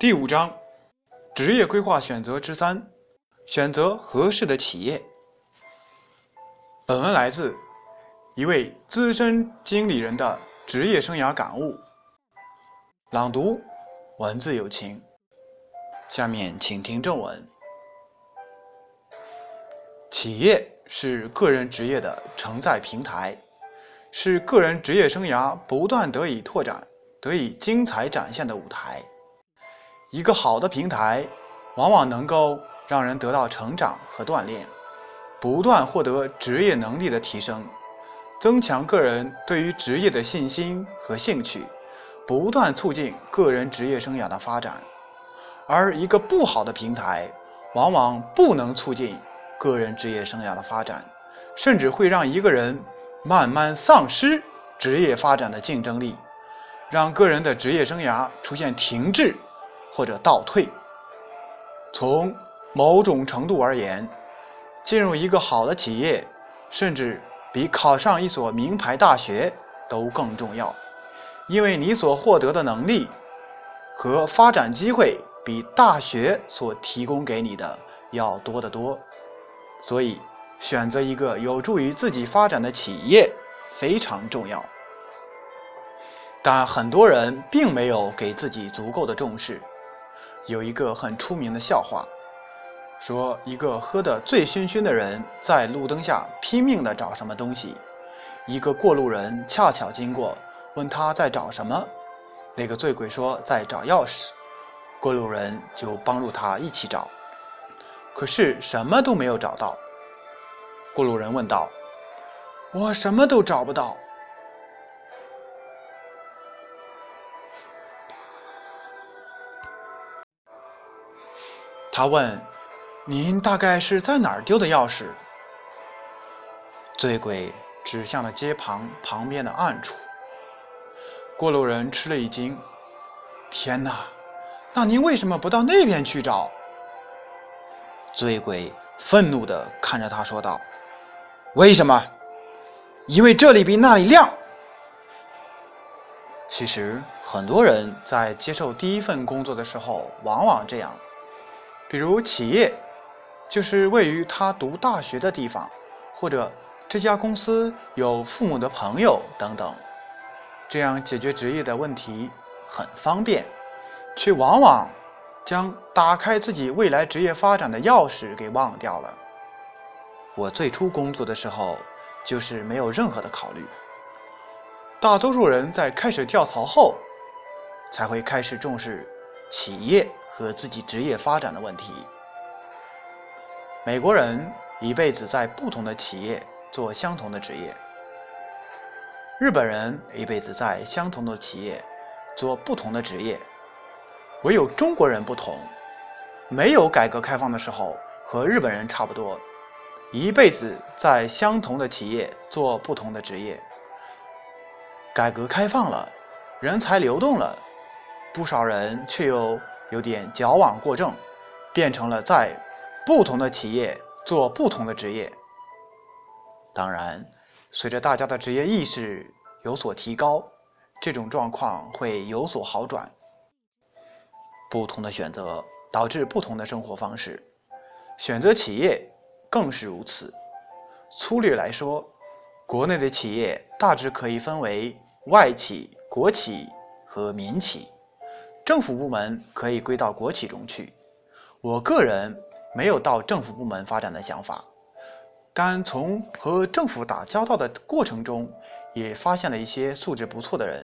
第五章，职业规划选择之三：选择合适的企业。本文来自一位资深经理人的职业生涯感悟。朗读：文字有情。下面请听正文。企业是个人职业的承载平台，是个人职业生涯不断得以拓展、得以精彩展现的舞台。一个好的平台，往往能够让人得到成长和锻炼，不断获得职业能力的提升，增强个人对于职业的信心和兴趣，不断促进个人职业生涯的发展。而一个不好的平台，往往不能促进个人职业生涯的发展，甚至会让一个人慢慢丧失职业发展的竞争力，让个人的职业生涯出现停滞。或者倒退。从某种程度而言，进入一个好的企业，甚至比考上一所名牌大学都更重要，因为你所获得的能力和发展机会比大学所提供给你的要多得多。所以，选择一个有助于自己发展的企业非常重要。但很多人并没有给自己足够的重视。有一个很出名的笑话，说一个喝得醉醺醺的人在路灯下拼命地找什么东西，一个过路人恰巧经过，问他在找什么，那个醉鬼说在找钥匙，过路人就帮助他一起找，可是什么都没有找到。过路人问道：“我什么都找不到。”他问：“您大概是在哪儿丢的钥匙？”醉鬼指向了街旁旁边的暗处。过路人吃了一惊：“天哪！那您为什么不到那边去找？”醉鬼愤怒地看着他说道：“为什么？因为这里比那里亮。”其实，很多人在接受第一份工作的时候，往往这样。比如企业，就是位于他读大学的地方，或者这家公司有父母的朋友等等，这样解决职业的问题很方便，却往往将打开自己未来职业发展的钥匙给忘掉了。我最初工作的时候，就是没有任何的考虑。大多数人在开始跳槽后，才会开始重视企业。和自己职业发展的问题。美国人一辈子在不同的企业做相同的职业，日本人一辈子在相同的企业做不同的职业，唯有中国人不同，没有改革开放的时候和日本人差不多，一辈子在相同的企业做不同的职业。改革开放了，人才流动了，不少人却又。有点矫枉过正，变成了在不同的企业做不同的职业。当然，随着大家的职业意识有所提高，这种状况会有所好转。不同的选择导致不同的生活方式，选择企业更是如此。粗略来说，国内的企业大致可以分为外企、国企和民企。政府部门可以归到国企中去。我个人没有到政府部门发展的想法，但从和政府打交道的过程中，也发现了一些素质不错的人。